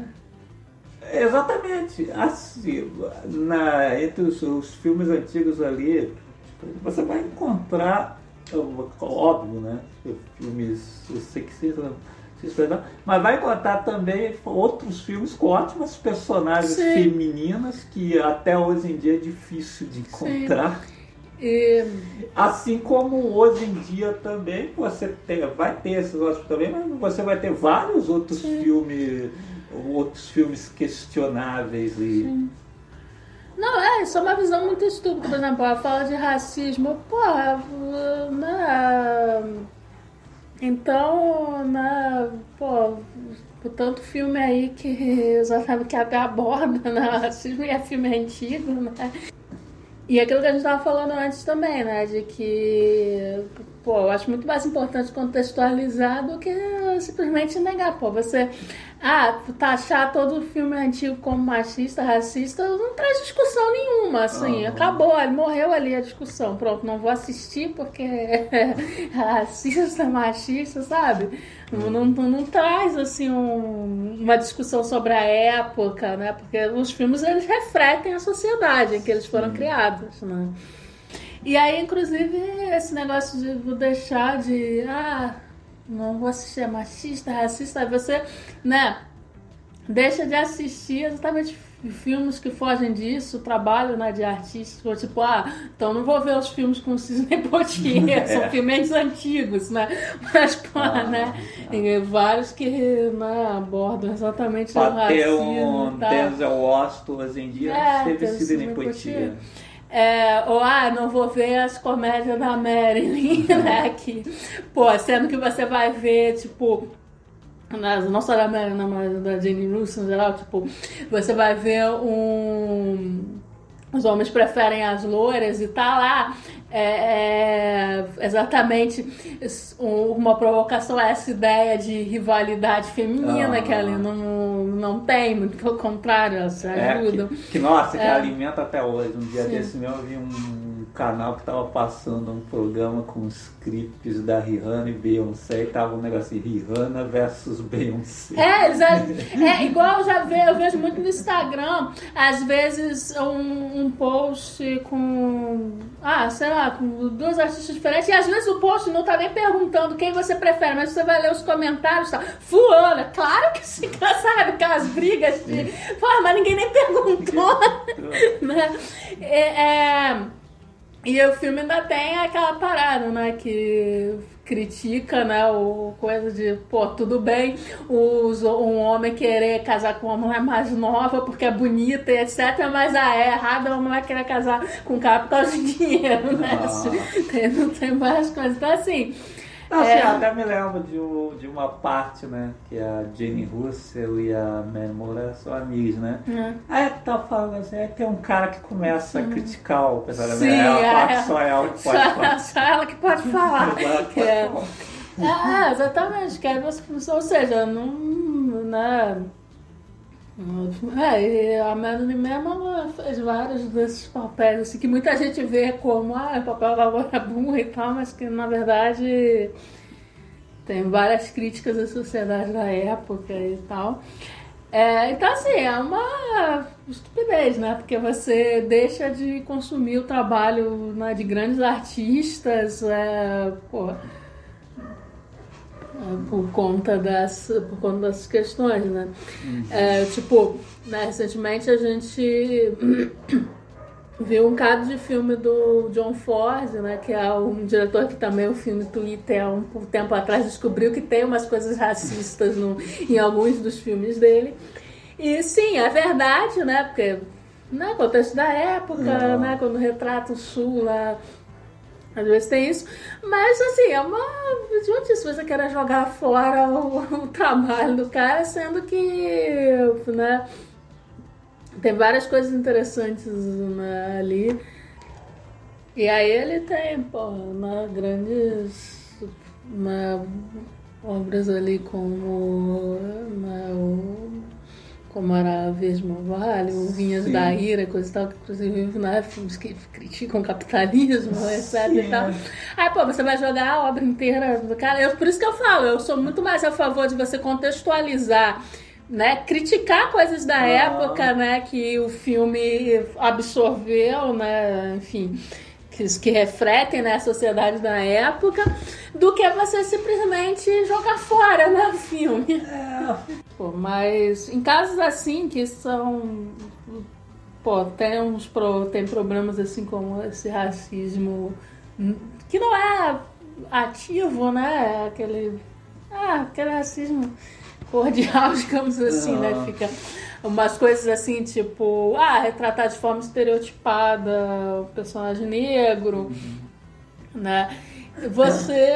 exatamente. Assim, na, entre os, os filmes antigos ali, você vai encontrar, óbvio, né? Filmes sexistas, mas vai encontrar também outros filmes com ótimas personagens Sim. femininas que até hoje em dia é difícil de encontrar. E, Assim como hoje em dia também você tem, vai ter esses outros também, mas você vai ter vários outros filmes, outros filmes questionáveis e Não, é, isso é uma visão muito estúpida, por exemplo, ela fala de racismo, porra, né? Então, né, pô, por tanto filme aí que já sabe que aborda né, racismo e é filme antigo, né? E aquilo que a gente estava falando antes também, né? De que, pô, eu acho muito mais importante contextualizar do que simplesmente negar. Pô, você, ah, taxar todo filme antigo como machista, racista, não traz discussão nenhuma, assim. Acabou, morreu ali a discussão. Pronto, não vou assistir porque é racista, machista, sabe? Não, não, não traz, assim, um- uma discussão sobre a época, né? Porque os filmes, eles refletem a sociedade em que eles foram criados, né? E aí, inclusive, esse negócio de vou deixar de... Ah, não vou assistir, é machista, racista. Você, né? Deixa de assistir exatamente filmes que fogem disso, trabalho né, de artistas, tipo, ah, então não vou ver os filmes com Sidney Poitier, são É. filmes antigos, né? Mas, pô, Ah, né? Tem vários que né, abordam exatamente o racismo um. Denzel Washington hoje em dia, É, teve tem o É, ou ah, não vou ver as comédias da Marilyn, né? Pô, sendo que você vai ver, tipo, não só da Marilyn, mas da Jane Russo em geral, tipo, você vai ver um. Os homens preferem as loiras e tá lá é, é, exatamente um- uma provocação a essa ideia de rivalidade feminina Ah. que ali não, não tem, muito pelo contrário, elas se É, ajudam. que, que, nossa, que É. alimenta até hoje. Um dia Sim. desse meu eu vi um canal que tava passando um programa com os clipes da Rihanna e Beyoncé e tava um negócio assim, Rihanna versus Beyoncé. É, eles, é igual eu já ve, eu vejo muito no Instagram, às vezes um, um post com, ah, sei lá, com duas artistas diferentes, e às vezes o post não tá nem perguntando quem você prefere, mas você vai ler os comentários, tá? Fulana, claro que sim, sabe, aquelas brigas de, pô, mas ninguém nem perguntou, né? É, é, e o filme ainda tem aquela parada, né? Que critica, né? O coisa de, pô, tudo bem os, um homem querer casar com uma mulher mais nova porque é bonita e etc. Mas ah, é errado uma mulher querer casar com um cara por causa de dinheiro, né? Ah. Tem, não tem várias coisas. Então, assim. Não, assim, É. até me lembro de, de uma parte, né? Que a Jane Russell e a Mary são amigas, né? né? Aí tá falando assim, aí tem um cara que começa a criticar o personagem. Sim, ela fala é. que só ela que Só, pode falar. só ela que pode falar. Que é-. É, exatamente. Ou seja, não. Né, É, e a mesmo ela fez vários desses papéis, assim, que muita gente vê como, ah, o papel da Boom e tal, mas que na verdade tem várias críticas à sociedade da época e tal. É, então, assim, é uma estupidez, né? Porque você deixa de consumir o trabalho né, de grandes artistas, é, é, por conta das, por conta dessas questões, né? É, tipo, né, recentemente a gente viu um caso de filme do John Ford, né, que é um diretor que também o filme Twitter há um tempo atrás descobriu que tem umas coisas racistas no, em alguns dos filmes dele. E sim, é verdade, né, porque no contexto da época, Não. né, quando retrata o Sul lá, às vezes tem isso, mas assim, é uma idiotice você querer jogar fora o, o trabalho do cara, sendo que, né, tem várias coisas interessantes né, ali. E aí ele tem, pô, né, grandes né, obras ali como né, o, como era a Vesma Vale, o Vinhas Sim. da Ira, coisa e tal, que inclusive né, filmes que criticam o capitalismo, etc e Sim, tal. é. Aí, pô, você vai jogar a obra inteira do cara. Eu, por isso que eu falo, eu sou muito mais a favor de você contextualizar, né? Criticar coisas da Ah. época, né? Que o filme absorveu, né? Enfim. Que, refletem né, a sociedade da época, do que você simplesmente jogar fora né, o filme. É, Pô, mas em casos assim que são. Pô, tem uns pro, tem problemas assim como esse racismo hum, que não é ativo, né? É Aquele. Ah, aquele racismo cordial, digamos assim, né? Ah. Fica umas coisas assim, tipo, ah, retratar de forma estereotipada o personagem negro, né? Você,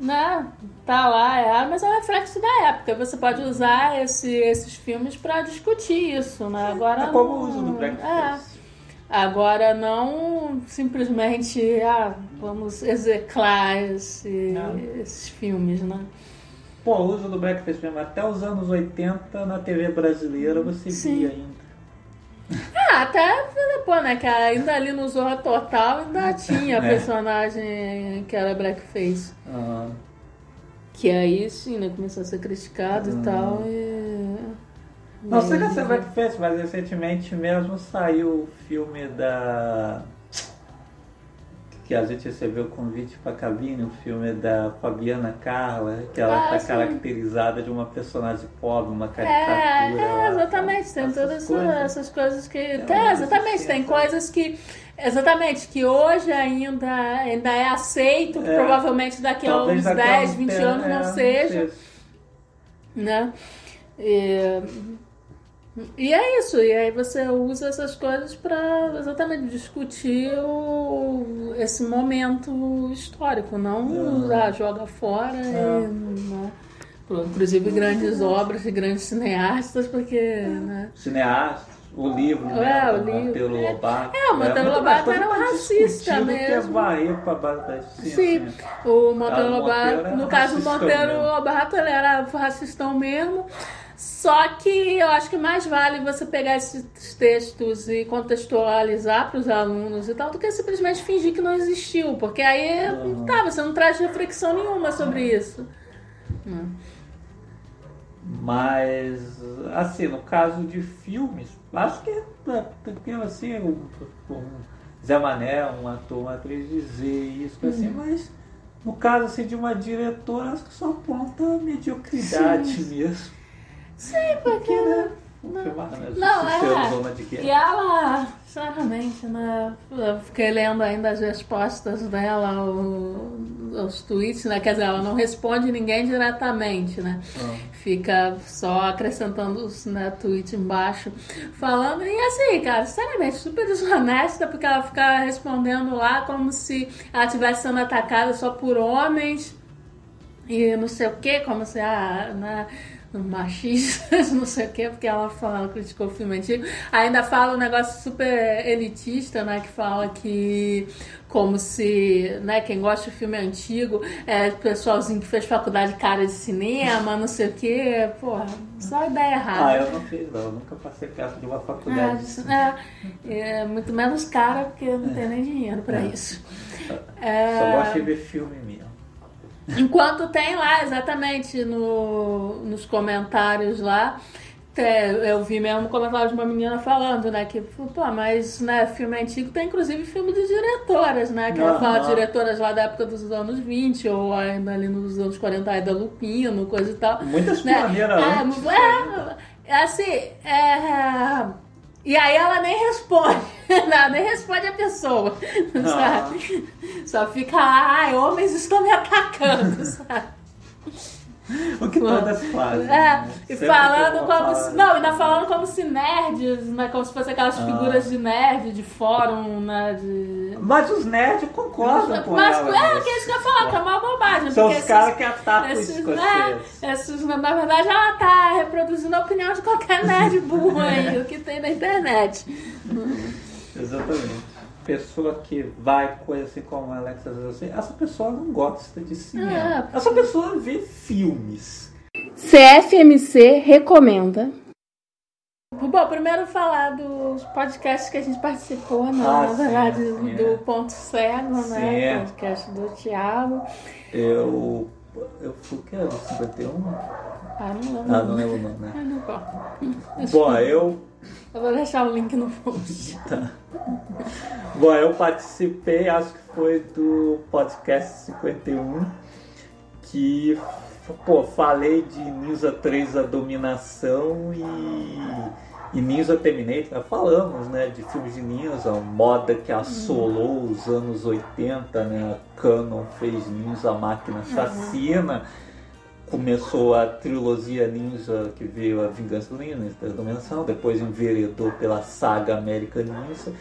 né, tá lá, é, mas é um reflexo da época. Você pode usar esse- esses filmes para discutir isso, né? Agora é como o uso do é. blackface. Agora não simplesmente, ah, vamos execrar esse- Não. esses filmes, né? Pô, o uso do blackface mesmo, até os anos 80 na TV brasileira você Sim. via ainda. Ah, até depois, né? Que ainda ali no Zorra Total ainda tinha É. personagem que era blackface. Ah, Que aí sim, né? Começou a ser criticado e tal. E... Não sei e- que é blackface, mas recentemente mesmo saiu o filme da. Que a gente recebeu o convite pra cabine, o filme da Fabiana Carla, que ela Ah, tá caracterizada de uma personagem pobre, uma É, caricatura. é, lá, exatamente, tem essas todas essas coisas. essas coisas que. É, tem, exatamente, tem coisas que. Exatamente, que hoje ainda, ainda é aceito, que É. provavelmente daqui a uns daqui a 10, um 20 tempo, anos não é, seja. né? E, e é isso, e aí você usa essas coisas para exatamente discutir o, esse momento histórico, não É. ah, joga fora É. e, né? Inclusive grandes obras de grandes cineastas, porque né? Cineasta, o livro, É, né? o livro. Monteiro É, Lobato. é, o Monteiro muito Lobato era um racista que mesmo. base da ciência. Sim, né? o Monteiro Lobato, no caso do racistão Monteiro. Lobato, ele era racistão mesmo. Só que eu acho que mais vale você pegar esses textos e contextualizar para os alunos e tal, do que simplesmente fingir que não existiu, porque aí Uhum. tá, você não traz reflexão nenhuma sobre isso. Não. Mas, assim, no caso de filmes, acho que é tranquilo assim, um, um Zé Mané, um ator, uma atriz dizer isso, assim, Uhum. mas no caso assim, de uma diretora, acho que só aponta mediocridade mesmo. Sim, porque. né? Filmar, né? Não, é. E ela, sinceramente, né? Eu fiquei lendo ainda as respostas dela, o- os tweets, né? Quer dizer, ela não responde ninguém diretamente, né? Ah. Fica só acrescentando os né, tweets embaixo, falando. E assim, cara, sinceramente, super desonesta, porque ela fica respondendo lá como se ela estivesse sendo atacada só por homens e não sei o que, como se ah, né, machistas, não sei o quê, porque ela fala, criticou o filme antigo. Ainda fala um negócio super elitista, né? Que fala que como se, né, quem gosta de filme antigo é pessoalzinho que fez faculdade cara de cinema, não sei o quê, porra, só ideia errada. Ah, eu não fiz não, eu nunca passei perto de uma faculdade. É, é, é muito menos cara porque não tem nem dinheiro pra isso. É, Só gosto de ver filme mesmo. Enquanto tem lá, exatamente, no, nos comentários lá, eu vi mesmo comentário de uma menina falando, né, que, pô, mas, né, filme antigo tem inclusive filme de diretoras, né, que ela Aham. fala de diretoras lá da época dos anos 20, ou ainda ali nos anos 40, Aida Lupino, coisa e tal. Muitas né? pioneiras É, antes é, é, assim, é... E aí ela nem responde, ela nem responde a pessoa, sabe? Só fica lá, ai, homens estão me atacando, sabe? O que todas fazem. É, né? e Sempre falando como se. Não, ainda falando como se nerds, né? Como se fosse aquelas Ah. figuras de nerd, de fórum, né? De. Mas os nerds concordam com Mas ela. é, nisso. que é isso que eu falar, que é uma bobagem. São os caras que atacam os esses, né, esses, na verdade, ela tá reproduzindo a opinião de qualquer nerd burro aí, o que tem na internet. Exatamente. Pessoa que vai, coisa assim como a Alexa assim, essa pessoa não gosta de cinema. É. Essa pessoa vê filmes. CFMC recomenda. Bom, primeiro falar dos podcasts que a gente participou, né? Ah, na verdade, sim, do é. Ponto Cego, Sim, né? é. Podcast do Thiago. Eu. Eu fui que era? 51? Ah, não lembro. Ah, não lembro não, né? Ah, não importa. Bom, eu. Eu vou deixar o link no post. Tá. Bom, eu participei, acho que foi do podcast 51, que pô, falei de Ninja 3 a dominação e, e Ninja Terminator. Falamos né, de filmes de Ninja, moda que assolou os anos 80, né? A Canon fez Ninja a Máquina Assassina. Começou a trilogia Ninja, que veio a Vingança do Ninja, a Dominação, depois enveredou pela saga América Ninja.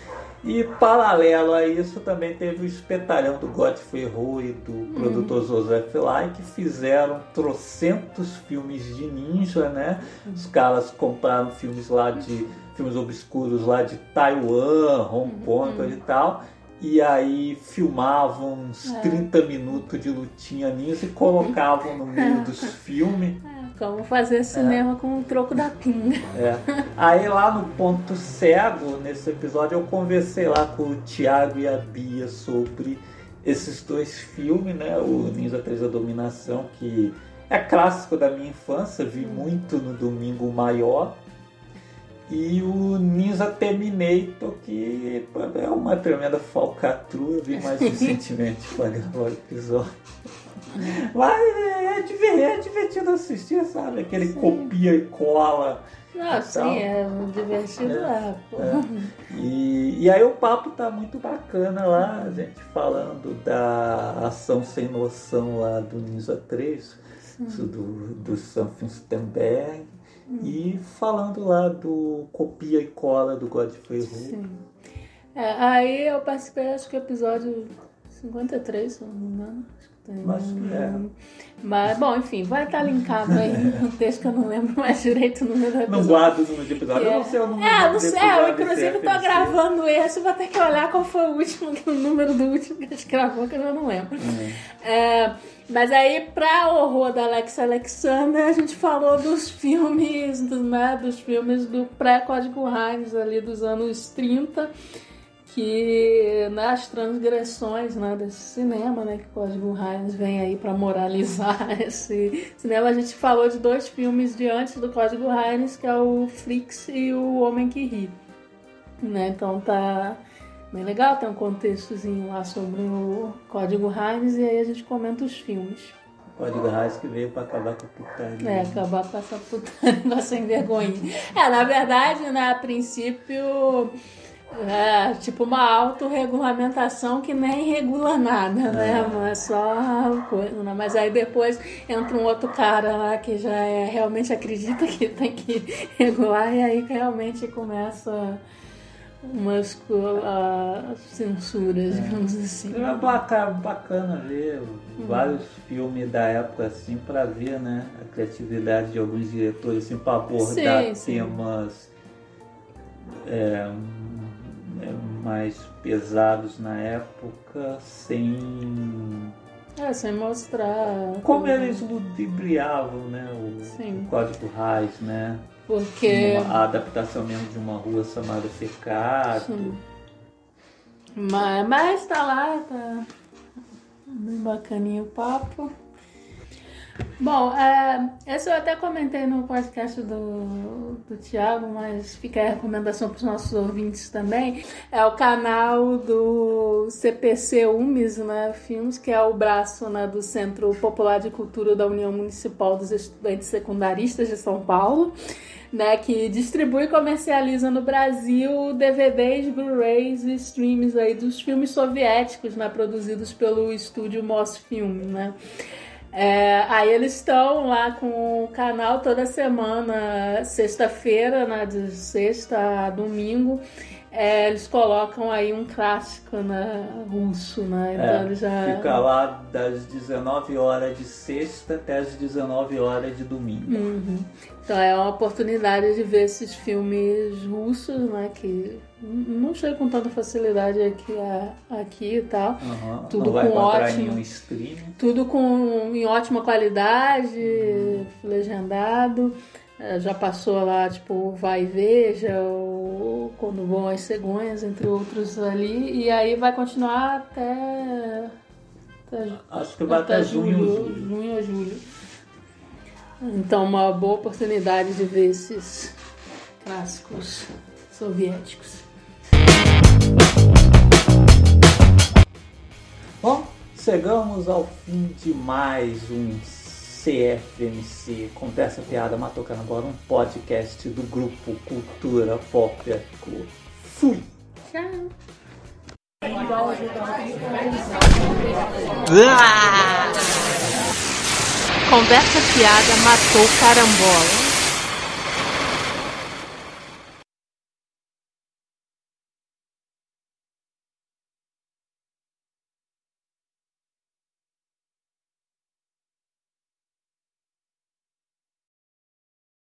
E paralelo a isso também teve o espetalhão do Godfrey Ho e do produtor Joseph Lai, que fizeram trocentos filmes de ninja, né? Os caras compraram filmes lá de. filmes obscuros lá de Taiwan, Hong Kong coisa e tal. E aí filmavam uns 30 minutos de lutinha ninja e colocavam no meio dos filmes. Como fazer cinema com o troco da pinga. É. Aí lá no ponto cego, nesse episódio, eu conversei lá com o Thiago e a Bia sobre esses dois filmes, né? O Ninja 3 da Dominação, que é clássico da minha infância, vi muito no domingo maior. E o Ninja Terminator, que é uma tremenda falcatrua, eu vi mais recentemente para gravar o episódio. Mas é, diver- é divertido assistir, sabe? Aquele copia e cola. Não, Então, sim, é divertido é, lá. pô. E, e aí o papo tá muito bacana lá, a gente falando da ação sem noção lá do Ninja 3, isso do, do Sam Finstenberg, e falando lá do copia e cola do Godfrey. Sim. É, aí eu participei, acho que episódio 53, se não me engano. Acho que é. Mas, bom, enfim, vai estar linkado aí no texto que eu não lembro mais direito o número do Não episódio. guardo o número de episódio, eu não sei o número É, não sei, episódio eu inclusive FMC. gravando esse, vou ter que olhar qual foi o último, o número do último que a gente gravou, que eu não lembro. É, mas aí, pra horror da Alex Alexander, a gente falou dos filmes, do, né, dos filmes do pré-Código Hines ali dos anos 30, que nas transgressões né, desse cinema, né, que o Código Hines vem aí pra moralizar esse cinema. A gente falou de dois filmes de antes do Código Hines, que é o Flix e o Homem que Ri. Né, então tá bem legal, tem um contextozinho lá sobre o Código Hines e aí a gente comenta os filmes. Código Raiz que veio pra acabar com a putaria. É, acabar com essa putaria sem vergonha. É, na verdade, né, a princípio, é tipo uma autorregulamentação que nem regula nada, né? Mas só coisa, né? Mas aí depois entra um outro cara lá que já é, realmente acredita que tem que regular e aí realmente começa umas uh, censuras, digamos assim. É bacana, bacana ver vários filmes da época assim para ver, né, a criatividade de alguns diretores assim para abordar Sim, sim. temas é, é, mais pesados na época sem É, sem mostrar. como eles ludibriavam, né, o, Sim. o Código Reis, né, Porque. Uma- a adaptação mesmo de uma rua chamada Pecado. Sim. Mas, mas tá lá, tá bem bacaninho o papo. Bom, é, esse eu até comentei no podcast do, do Thiago, mas fica a recomendação para os nossos ouvintes também. É o canal do CPC UMES, né, Filmes, que é o braço né, do Centro Popular de Cultura da União Municipal dos Estudantes Secundaristas de São Paulo né, que distribui e comercializa no Brasil DVDs, Blu-rays e streams aí dos filmes soviéticos, né, produzidos pelo estúdio Mosfilm, né. É, aí eles estão lá com o canal toda semana, sexta-feira, né, de sexta a domingo, é, eles colocam aí um clássico né, russo, né, então É, já... Fica lá das 19 horas de sexta até as 19 horas de domingo. Uhum. Então é uma oportunidade de ver esses filmes russos, né? Que não chega com tanta facilidade aqui, aqui e tal. Aham, Tudo com ótimo. Tudo com, em ótima qualidade, legendado. É, Já passou lá, tipo, Vai e Veja, ou Quando Voam as Cegonhas, entre outros ali. E aí vai continuar até... até Acho que vai até, junho. julho. junho ou julho. Então, uma boa oportunidade de ver esses clássicos soviéticos. Bom, chegamos ao fim de mais um CFMC Conversa Piada Matou Carnaval, um podcast do grupo Cultura Pop Eco. Fui! Tchau! Ah! Conversa fiada matou carambola.